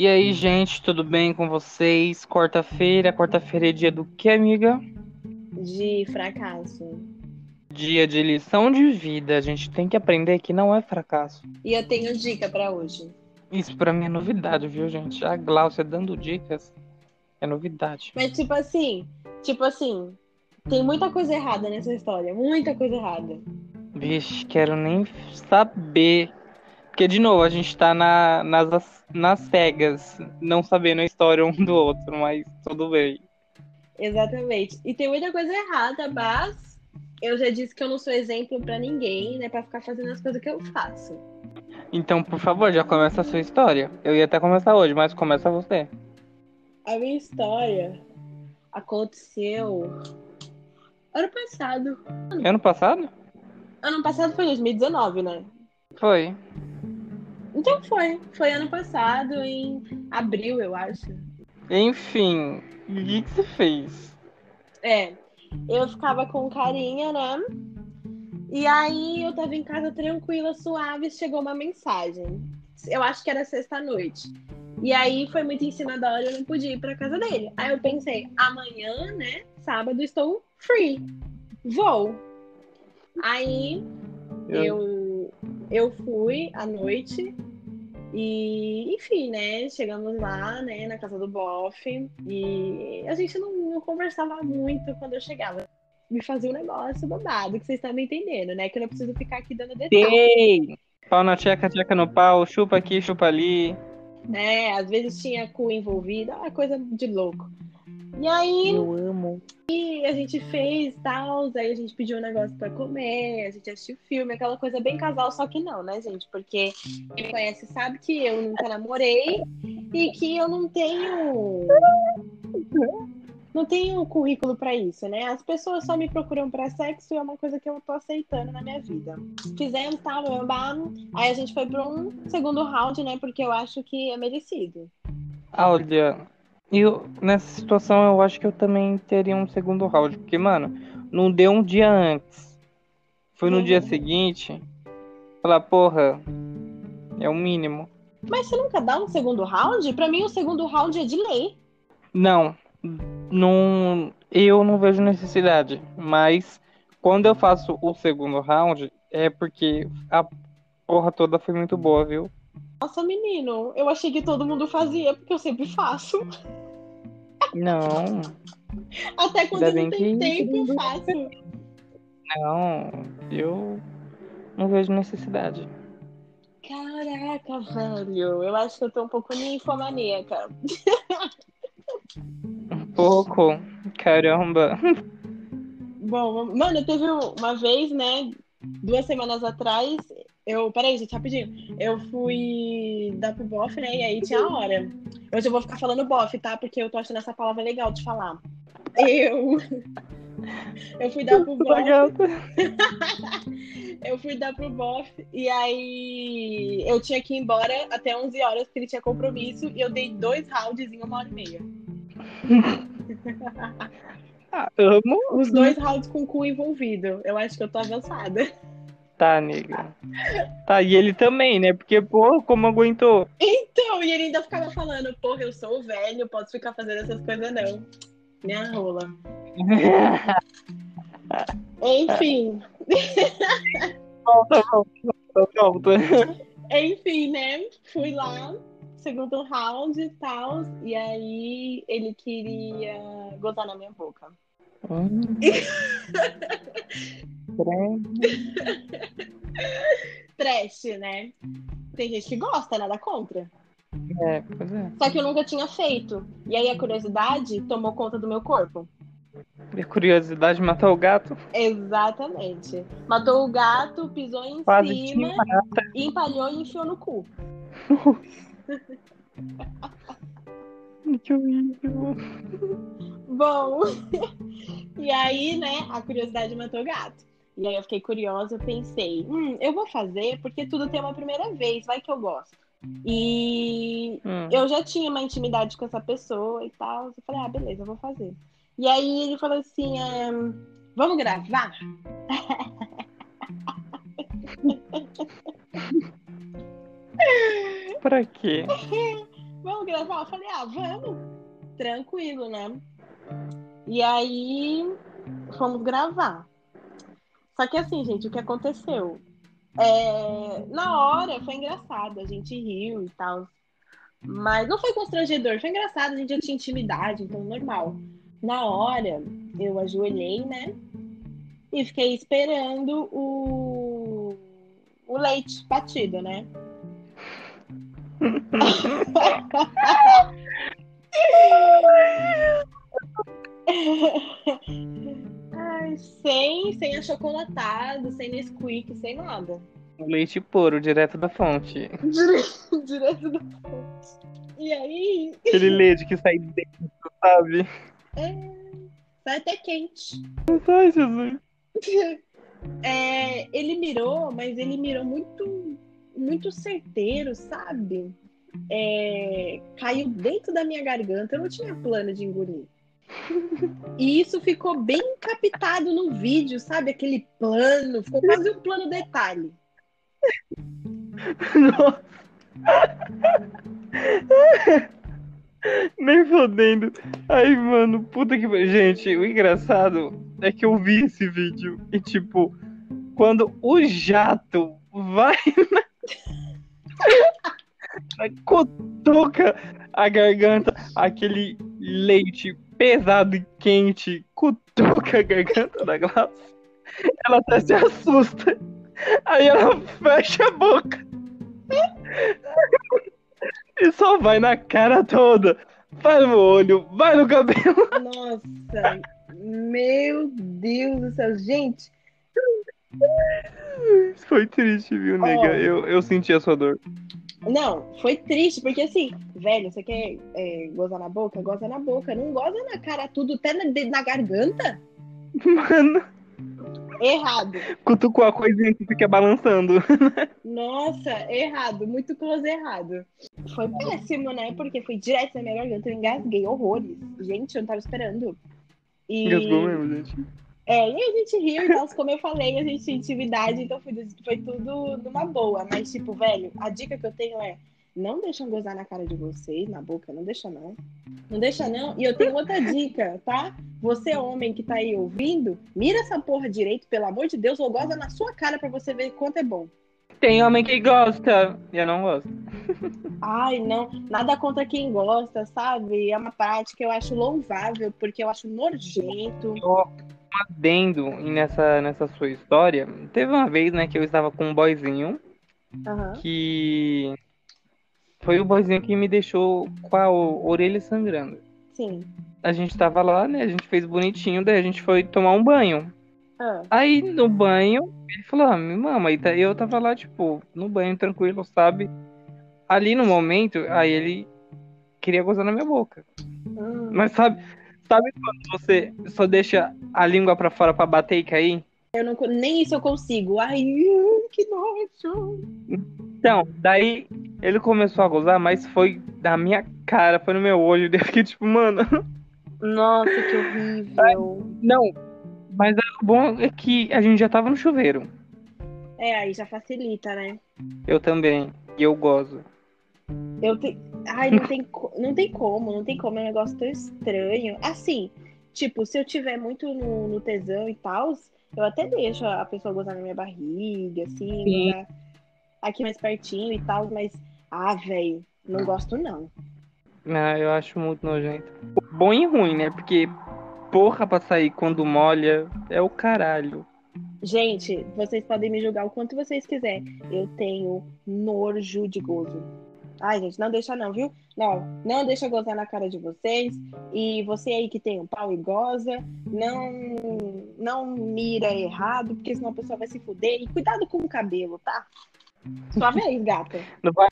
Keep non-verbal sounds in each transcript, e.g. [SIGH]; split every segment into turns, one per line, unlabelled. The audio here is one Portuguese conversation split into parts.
E aí, gente, tudo bem com vocês? Quarta-feira, quarta-feira é dia do que, amiga?
De fracasso.
Dia de lição de vida. A gente tem que aprender que não é fracasso.
E eu tenho dica pra hoje.
Isso pra mim é novidade, viu, gente? A Glaucia dando dicas é novidade.
Mas tipo assim, tipo assim, tem muita coisa errada nessa história, muita coisa errada.
Vixe, quero nem saber. Porque, de novo, a gente tá na, nas, nas cegas, não sabendo a história um do outro, mas tudo bem.
Exatamente. E tem muita coisa errada, mas eu já disse que eu não sou exemplo pra ninguém, né, Pra ficar fazendo as coisas que eu faço.
Então, por favor, já começa a sua história. Eu ia até começar hoje, mas começa você.
A minha história aconteceu ano passado.
Ano passado?
Ano passado foi 2019, né?
Foi.
Então foi. Foi ano passado, em abril, eu acho.
Enfim, o que, que você fez?
É. Eu ficava com carinha, né? E aí eu tava em casa tranquila, suave, chegou uma mensagem. Eu acho que era sexta-noite. E aí foi muito em cima da hora, eu não podia ir pra casa dele. Aí eu pensei, amanhã, né? Sábado, estou free. Vou. Aí eu, eu fui à noite e, enfim, né? Chegamos lá, né, na casa do Boff. E a gente não, não conversava muito quando eu chegava. Me fazia um negócio babado, que vocês estão me entendendo, né? Que eu não preciso ficar aqui dando detalhes.
Pau na tcheca, tcheca no pau, chupa aqui, chupa ali.
Né? Às vezes tinha cu envolvido, é coisa de louco. E aí.
Eu amo.
E a gente fez tal, aí a gente pediu um negócio pra comer, a gente assistiu filme, aquela coisa bem casal, só que não, né, gente? Porque quem conhece sabe que eu nunca namorei e que eu não tenho. Não tenho currículo pra isso, né? As pessoas só me procuram pra sexo e é uma coisa que eu tô aceitando na minha vida. Fizemos tal, blá, aí a gente foi pra um segundo round, né? Porque eu acho que é merecido.
Olha, eu, nessa situação eu acho que eu também teria um segundo round, porque, mano, não deu um dia antes. Foi no
Uhum.
dia seguinte. Falar, porra, é o mínimo.
Mas você nunca dá um segundo round? Pra mim, o segundo round é de lei.
Não, não, eu não vejo necessidade. Mas quando eu faço o segundo round, é porque a porra toda foi muito boa, viu?
Nossa, menino, eu achei que todo mundo fazia, porque eu sempre faço.
Não,
Até quando
Ainda
eu não tenho
que-
tempo, eu faço.
não, eu não vejo necessidade.
Caraca, velho. Eu acho que eu tô um pouco ninfomaníaca.
Um pouco, caramba.
Bom, mano, teve uma vez, né? Duas semanas atrás, eu. Peraí, gente, rapidinho. Eu fui dar pro bofe, né? E aí tinha a hora. Hoje eu vou ficar falando bofe, tá? Porque eu tô achando essa palavra legal de falar. Eu. [LAUGHS] Eu fui dar pro bofe. [LAUGHS] Eu fui dar pro bofe e aí eu tinha que ir embora até 11 horas porque ele tinha compromisso e eu dei dois rounds em uma hora e meia. [LAUGHS]
Ah, amo.
Os dois rounds com o cu envolvido. Eu acho que eu tô avançada.
Tá, nega. Tá, e ele também, né? Porque, pô, como aguentou?
Então, e ele ainda ficava falando, porra, eu sou velho, posso ficar fazendo essas coisas não. Minha rola. [LAUGHS] Enfim,
volta, volta, volta.
enfim, né? Fui lá, segundo round e tal, e aí ele queria gozar na minha boca.
Hum.
Trash, né? Tem gente que gosta, nada contra.
É, pois é.
Só que eu nunca tinha feito. E aí a curiosidade tomou conta do meu corpo.
E a curiosidade matou o gato?
Exatamente. Matou o gato, pisou em
Quase
cima, empalhou e enfiou no cu.
Que horrível.
Bom, [LAUGHS] e aí, né, a curiosidade matou o gato. E aí eu fiquei curiosa, eu pensei, hum, eu vou fazer porque tudo tem uma primeira vez, vai que eu gosto. E
Hum.
eu já tinha uma intimidade com essa pessoa e tal. Eu falei, ah, beleza, eu vou fazer. E aí ele falou assim, vamos gravar? [LAUGHS]
Pra quê? [LAUGHS]
Vamos gravar? Eu falei, ah, vamos. Tranquilo, né? E aí fomos gravar. Só que assim, gente, o que aconteceu? É, na hora foi engraçado, a gente riu e tal. Mas não foi constrangedor, foi engraçado, a gente já tinha intimidade, então normal. Na hora, eu ajoelhei, né? E fiquei esperando o, o leite batido, né? Ai, sem, sem achocolatado, sem Nesquik, sem nada.
Leite puro, direto da fonte.
Direto, [LAUGHS] direto da fonte. E aí.
Aquele leite que sai dentro, sabe?
É, sai até quente.
Ai, Jesus. [LAUGHS]
É, ele mirou, mas ele mirou muito, muito certeiro, sabe? É, caiu dentro da minha garganta. Eu não tinha plano de engolir. E isso ficou bem captado no vídeo, sabe? Aquele plano, ficou quase um plano detalhe.
Nossa. [LAUGHS] Nem fodendo. Ai, mano, puta que. Gente, o engraçado é que eu vi esse vídeo e, tipo, quando o jato vai [LAUGHS] na. Cutuca a garganta, aquele leite pesado e quente cutuca a garganta da Glaucia. Ela até se assusta. Aí ela fecha a boca. E só vai na cara toda. Vai no olho, vai no cabelo.
Nossa, meu Deus do céu. Gente, [LAUGHS]
Foi triste, viu, nega?
Ó.
Eu, eu senti a sua dor.
não, foi triste, porque assim, velho, você quer é, gozar na boca? Goza na boca. Não goza na cara tudo, até na, na garganta. [LAUGHS]
Mano,
Errado.
cutucou a coisinha que fica balançando. [LAUGHS]
Nossa, errado. Muito close errado. Foi péssimo, né? Porque foi direto na minha garganta. Eu engasguei horrores. Gente, eu não tava esperando. E...
Engasgou mesmo, gente.
É, e a gente riu e tal, como eu falei, a gente tinha intimidade, então foi, foi tudo numa boa. Mas, tipo, velho, a dica que eu tenho é não deixam gozar na cara de vocês, na boca, não deixa não. Não deixa não. E eu tenho outra dica, tá? Você, homem que tá aí ouvindo, mira essa porra direito, pelo amor de Deus, ou goza na sua cara pra você ver quanto é bom.
Tem homem que gosta. Eu não gosto.
Ai, não, nada contra quem gosta, sabe? É uma prática que eu acho louvável, porque eu acho nojento.
um adendo nessa, nessa sua história. Teve uma vez, né, que eu estava com um boyzinho
Aham.
que foi o boyzinho que me deixou com a orelha sangrando.
Sim.
A gente tava lá, né? A gente fez bonitinho, daí a gente foi tomar um banho.
Ah,
Aí no banho, ele falou: Ah, me mama. E tá- eu tava lá, tipo, no banho, tranquilo, sabe? Ali no momento, aí ele queria gozar na minha boca.
hum.
Mas sabe, sabe quando você só deixa a língua pra fora pra bater e cair?
Eu não, nem isso eu consigo. Ai, que nojo.
Então, daí ele começou a gozar, mas foi da minha cara, foi no meu olho. [LAUGHS] Eu fiquei tipo, mano.
Nossa, que horrível.
Não, mas o bom é que a gente já tava no chuveiro.
É, aí já facilita, né?
Eu também. E eu gozo.
Eu te... Ai, não tem, não tem como, não tem como, é um negócio tão estranho. Assim, tipo, se eu tiver muito no, no tesão e tal, eu até deixo a pessoa gozar na minha barriga, assim,
Sim.
gozar aqui mais pertinho e tal, mas, ah, velho, não gosto não.
Ah, eu acho muito nojento. Bom e ruim, né? Porque porra pra sair quando molha é o caralho.
Gente, vocês podem me julgar o quanto vocês quiserem. Eu tenho nojo de gozo. Ai, gente, não deixa não, viu? Não, não deixa gozar na cara de vocês. E você aí que tem um pau e goza, não, não mira errado, porque senão a pessoa vai se fuder. E cuidado com o cabelo, tá? Sua vez, gata.
Não vai,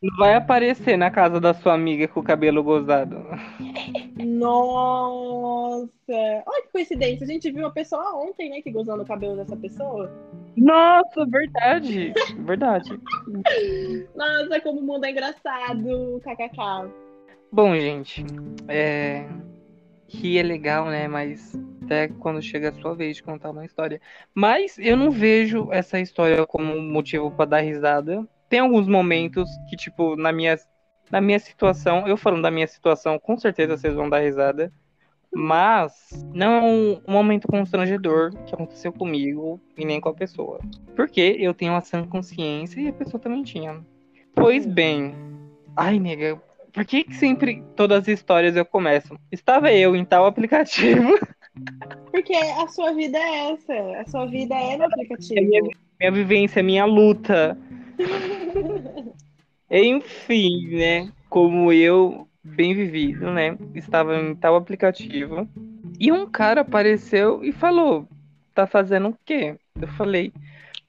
não vai aparecer na casa da sua amiga com o cabelo gozado.
Nossa! Olha que coincidência. A gente viu a pessoa ontem, né, que gozou no cabelo dessa pessoa.
Nossa, verdade. Verdade.
Nossa, como o mundo é engraçado. KKK.
Bom, gente, é. Rir é legal, né? Mas até quando chega a sua vez de contar uma história. Mas eu não vejo essa história como motivo pra dar risada. Tem alguns momentos que, tipo, na minha na minha situação, eu falando da minha situação, com certeza vocês vão dar risada. Mas não é um, um momento constrangedor que aconteceu comigo e nem com a pessoa. Porque eu tenho uma sã consciência e a pessoa também tinha. Pois bem. Ai, nega, por que, que sempre todas as histórias eu começo? Estava eu em tal aplicativo. [LAUGHS]
Porque a sua vida é essa. A sua vida é no aplicativo.
É minha, minha vivência, minha luta. Enfim, né? Como eu, bem vivido, né? Estava em tal aplicativo. E um cara apareceu e falou: Tá fazendo o quê? Eu falei: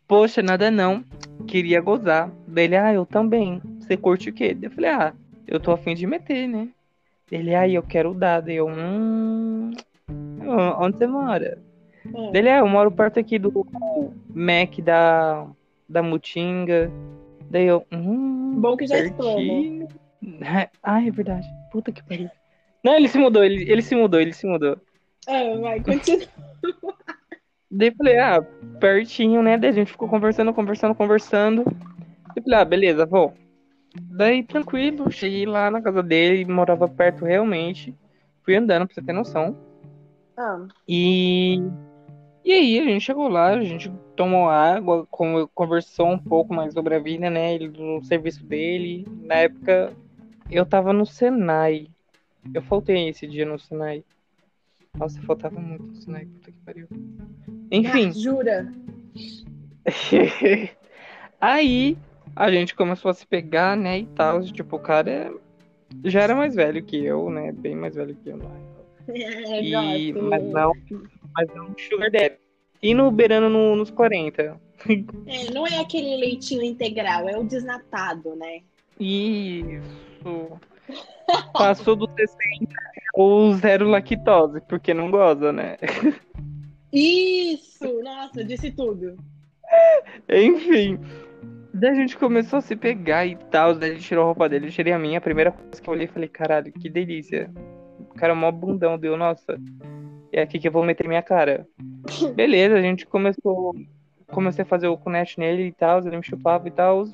Poxa, nada não. Queria gozar. Dele, ah, eu também. Você curte o quê? Eu falei: Ah, eu tô afim de meter, né? Ele, aí, ah, eu quero o dado. Eu, hum. Onde você mora? Hum. Dele, ah, eu moro perto aqui do Mac da, da Mutinga. Daí eu, hum.
Bom que já explana.
Ah, é verdade. Puta que pariu. Não, ele se mudou, ele, ele se mudou, ele se mudou.
Ah, vai, continua.
Daí eu falei, ah, pertinho, né? Daí a gente ficou conversando, conversando, conversando. Eu falei, ah, beleza, vou. Daí, tranquilo, cheguei lá na casa dele, morava perto realmente. Fui andando, pra você ter noção.
Ah.
E. E aí, a gente chegou lá, a gente tomou água, conversou um pouco mais sobre a vida, né? Ele, no serviço dele. Na época, eu tava no Senai. Eu faltei esse dia no Senai. Nossa, faltava muito no Senai, puta que pariu. Enfim. Ah,
jura? [LAUGHS]
aí, a gente começou a se pegar, né, e tal. Tipo, o cara já era mais velho que eu, né? Bem mais velho que eu, né?
É, [LAUGHS]
e, mas não, mas não sugar daddy. E no beirando no, nos 40.
É, não é aquele leitinho integral, é o desnatado, né?
Isso. Passou do 60 ou zero lactose, porque não goza, né?
Isso! Nossa, disse tudo.
Enfim. Daí a gente começou a se pegar e tal. Daí ele tirou a roupa dele, eu tirei a minha. A primeira coisa que eu olhei e falei, caralho, que delícia. O cara é mó bundão, deu, nossa. É aqui que eu vou meter minha cara. Beleza, a gente começou. Comecei a fazer o connect nele e tal, ele me chupava e tal.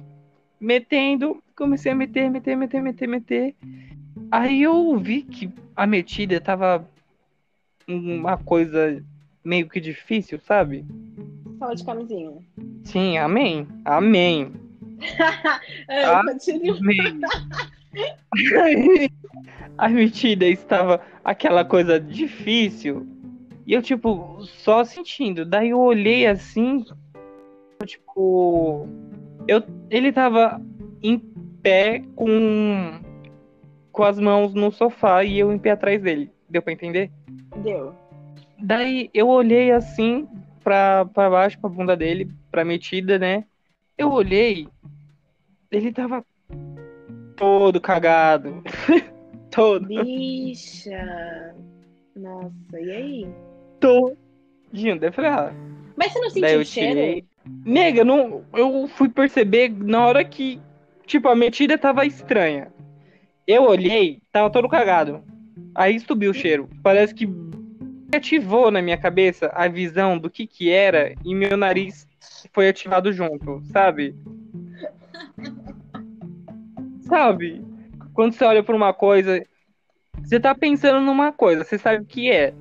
Metendo, comecei a meter, meter, meter, meter, meter. Aí eu vi que a metida tava uma coisa meio que difícil, sabe?
Fala de camisinha.
Sim, amém. Amém. [LAUGHS]
é, amém. [LAUGHS] [LAUGHS]
a metida estava aquela coisa difícil. E eu, tipo, só sentindo. Daí eu olhei assim, tipo. Eu, ele tava em pé com, com as mãos no sofá e eu em pé atrás dele. Deu pra entender?
Deu.
Daí eu olhei assim pra, pra baixo, pra bunda dele, pra metida, né? Eu olhei, ele tava todo cagado. [LAUGHS] todo.
Bicha. Nossa, e aí?
Todinho. Daí eu falei, ah.
Mas você não sentiu o cheiro?
Nega, não, eu fui perceber na hora que, tipo, a metida tava estranha. Eu olhei, tava todo cagado. Aí subiu o cheiro. Parece que ativou na minha cabeça a visão do que que era e meu nariz foi ativado junto, sabe? [LAUGHS] sabe? Quando você olha para uma coisa, você tá pensando numa coisa, você sabe o que é.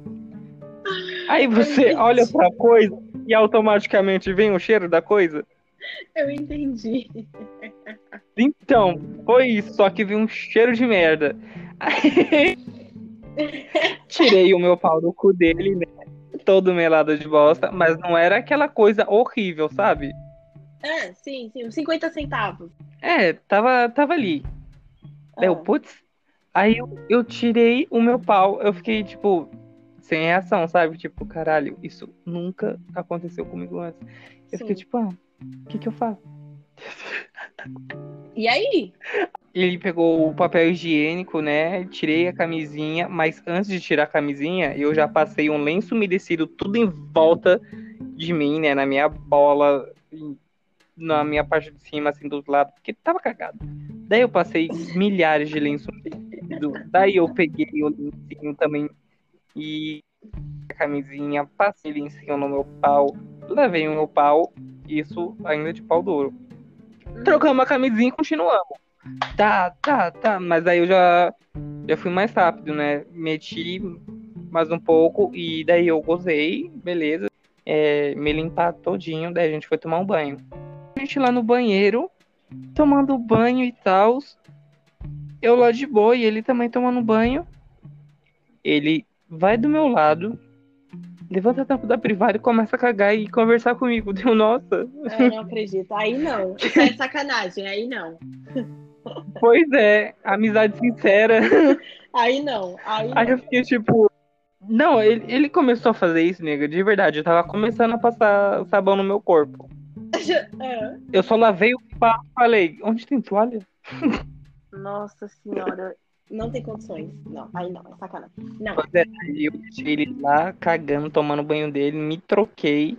Aí você olha pra coisa e automaticamente vem o cheiro da coisa.
Eu entendi.
Então, foi isso, só que vi um cheiro de merda. Aí, [LAUGHS] tirei o meu pau do cu dele, né? Todo melado de bosta, mas não era aquela coisa horrível, sabe?
É, sim, sim, 50 centavos.
É, tava, tava ali. Ah. Eu, putz. Aí eu, eu tirei o meu pau, eu fiquei, tipo, sem reação, sabe? Tipo, caralho, isso nunca aconteceu comigo antes. Eu Sim. fiquei tipo, ah, o que que eu faço?
E aí?
Ele pegou o papel higiênico, né? Tirei a camisinha, mas antes de tirar a camisinha, eu já passei um lenço umedecido tudo em volta de mim, né? Na minha bola, na minha parte de cima, assim, do lado, porque tava cagado. Daí eu passei milhares de lenços umedecidos. Daí eu peguei o lencinho também e a camisinha, passei cima no meu pau, levei o meu pau, isso ainda de pau duro. Trocamos a camisinha e continuamos. tá, tá, tá. Mas aí eu já, já fui mais rápido, né? Meti mais um pouco e daí eu gozei, beleza. É, me limpar todinho, daí a gente foi tomar um banho. A gente lá no banheiro, tomando banho e tal. Eu lá de boa e ele também tomando banho. Ele vai do meu lado, levanta a tampa da privada e começa a cagar e conversar comigo. [LAUGHS] Deu, nossa.
Eu não acredito. Aí não. Isso é sacanagem. Aí não. [LAUGHS]
Pois é, amizade sincera. [LAUGHS]
Aí não. Aí,
Aí
não.
eu fiquei tipo. Não, ele, ele começou a fazer isso, nega, de verdade. Eu tava começando a passar sabão no meu corpo.
É.
Eu só lavei o papo e falei, onde tem toalha?
Nossa senhora. Não tem condições. Não, aí não, é sacanagem. Não.
É, eu deixei ele lá cagando, tomando banho dele, me troquei.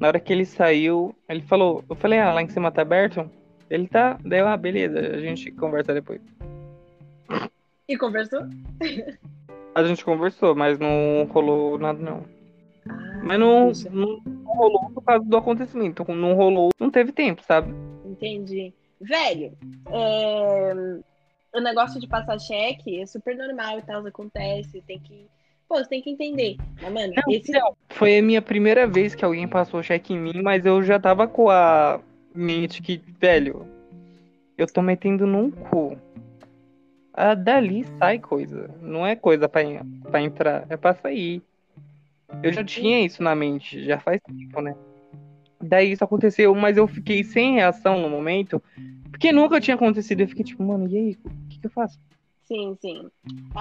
Na hora que ele saiu, ele falou, eu falei, ah, lá em cima tá aberto? Ele tá, daí eu, ah, beleza, a gente conversa depois.
E conversou?
A gente conversou, mas não rolou nada não.
Ah,
Mas não, não, não rolou por causa do acontecimento. Não rolou, não teve tempo, sabe?
Entendi. Velho, é, o negócio de passar cheque é super normal e tal, acontece. Tem que. Pô, você tem que entender. Mas, mano,
Não,
esse.
não. Foi a minha primeira vez que alguém passou cheque em mim, mas eu já tava com a mente que, velho, eu tô metendo num cu. Ah, dali sai coisa. Não é coisa pra, pra entrar, é pra sair. Eu já tinha isso na mente, já faz tempo, né? Daí isso aconteceu, mas eu fiquei sem reação no momento, porque nunca tinha acontecido. Eu fiquei tipo, mano, e aí? O que, que eu faço?
Sim, sim.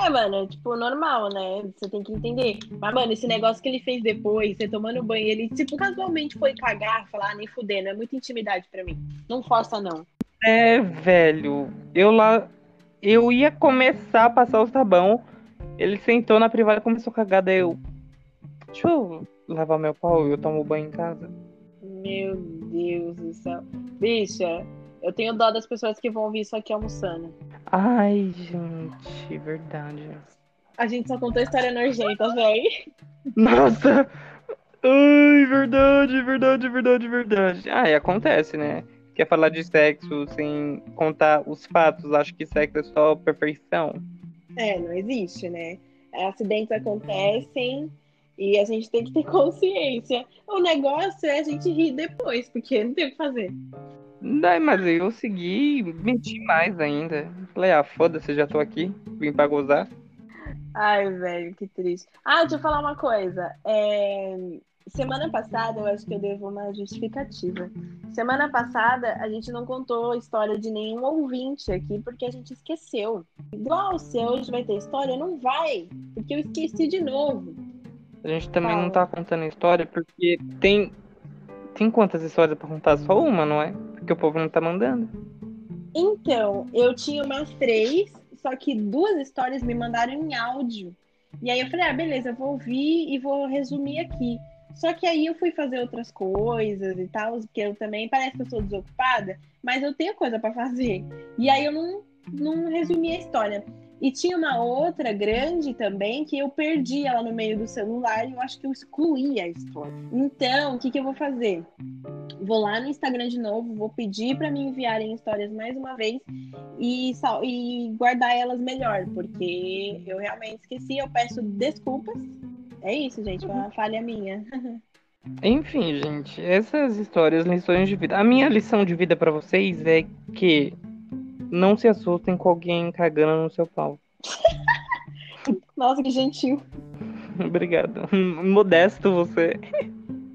É, mano, é, tipo, normal, né? Você tem que entender. Mas, mano, esse negócio que ele fez depois, você tomando banho, ele, tipo, casualmente foi cagar, falar, ah, nem fudendo. É muita intimidade pra mim. Não força, não.
É, velho. Eu lá. Eu ia começar a passar o sabão. Ele sentou na privada e começou a cagar. Daí eu. Deixa eu lavar meu pau e eu tomo banho em casa.
Meu Deus do céu. Bicha, eu tenho dó das pessoas que vão ouvir isso aqui almoçando.
Ai, gente, verdade.
A gente só contou história nojenta, véi.
Nossa! Ai, verdade, verdade, verdade, verdade. Ah, e acontece, né? Quer falar de sexo sem contar os fatos? Acho que sexo é só perfeição.
É, não existe, né? Acidentes acontecem e a gente tem que ter consciência. O negócio é a gente rir depois, porque não tem o que fazer.
Daí, mas eu segui, menti mais ainda. Falei, ah, foda-se, já tô aqui, vim pra gozar.
Ai, velho, que triste. Ah, deixa eu falar uma coisa. É, Semana passada, eu acho que eu devo uma justificativa. Semana passada, a gente não contou a história de nenhum ouvinte aqui, porque a gente esqueceu. Igual se hoje vai ter história, não vai, porque eu esqueci de novo.
A gente também
Fala.
não tá contando história porque tem. Tem quantas histórias pra contar? Só uma, não é? Porque o povo não tá mandando.
Então, eu tinha umas três, só que duas histórias me mandaram em áudio. E aí eu falei, ah, beleza, eu vou ouvir e vou resumir aqui. Só que aí eu fui fazer outras coisas e tal, porque eu também parece que eu sou desocupada, mas eu tenho coisa pra fazer. E aí eu não, não resumi a história. E tinha uma outra grande também que eu perdi ela no meio do celular e eu acho que eu excluí a história. Então, o que, que eu vou fazer? Vou lá no Instagram de novo, vou pedir para me enviarem histórias mais uma vez e, e guardar elas melhor, porque eu realmente esqueci. Eu peço desculpas. É isso, gente, foi uma falha minha. [LAUGHS]
Enfim, gente, essas histórias, lições de vida. A minha lição de vida pra vocês é que não se assustem com alguém cagando no seu pau. [LAUGHS]
Nossa, que gentil. [LAUGHS]
Obrigado. Modesto você.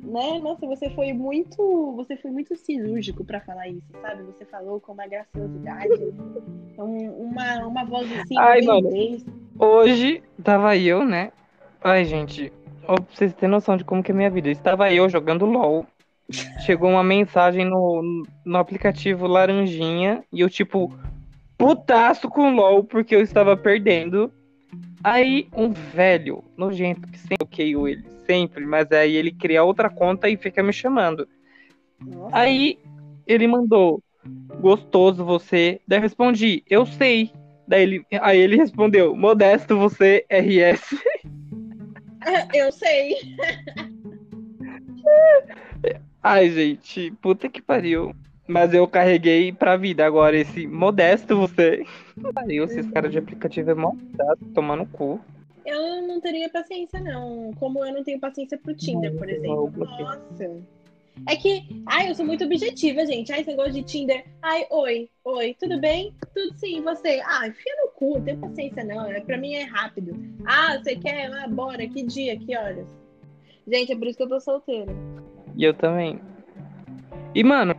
Né? Nossa, você foi muito, você foi muito cirúrgico para falar isso, sabe? Você falou com uma graciosidade, [LAUGHS] um- uma, uma voz assim,
Ai, mano.
desde-
Hoje tava eu, né? Ai, gente, ó, pra vocês terem noção de como que é a minha vida. Estava eu jogando LOL. Chegou uma mensagem no, no aplicativo Laranjinha e eu, tipo, putaço com LOL porque eu estava perdendo. Aí um velho nojento que sempre bloqueio ele, sempre, mas aí ele cria outra conta e fica me chamando.
Nossa,
Aí ele mandou, gostoso você. Daí eu respondi, eu sei. Daí ele, aí ele respondeu, modesto você, RS. [LAUGHS]
eu sei. [LAUGHS]
Ai, gente, puta que pariu. Mas eu carreguei pra vida. Agora, esse modesto você. Pariu, esses caras de aplicativo é mó tomando cu.
Eu não teria paciência, não. Como eu não tenho paciência pro Tinder, por
Não,
exemplo.
eu-
Nossa. É que, ai, eu sou muito objetiva, gente. Ai, esse negócio de Tinder. Ai, oi, oi, tudo bem? Tudo sim, você? Ah, enfia no cu, não tenho paciência, não. É, pra mim é rápido. Ah, você quer? Ah, bora, que dia, que horas? Gente, é por isso que eu tô solteira.
E eu também. E, mano,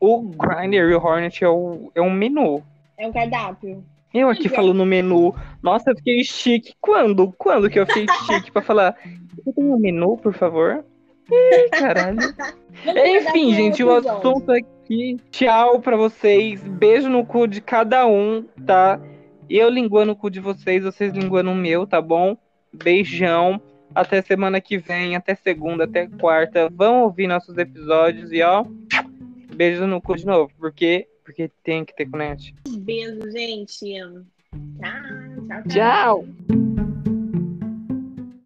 o Grindr e o Hornet é, o, é um menu.
É um cardápio.
Eu aqui falando menu. Nossa, eu fiquei chique. Quando? Quando que eu fiquei [LAUGHS] chique pra falar? Você tem um menu, por favor? Ih, caralho. [LAUGHS] Enfim, gente, o assunto aqui. Tchau pra vocês. Beijo no cu de cada um, tá? Eu linguando o cu de vocês, vocês linguando o meu, tá bom? Beijão. Até semana que vem, até segunda, até quarta. Vão ouvir nossos episódios e ó. Beijo no cu de novo. Porque, porque tem que ter conect.
Beijo, gente. Tchau, tchau, tchau.
Tchau!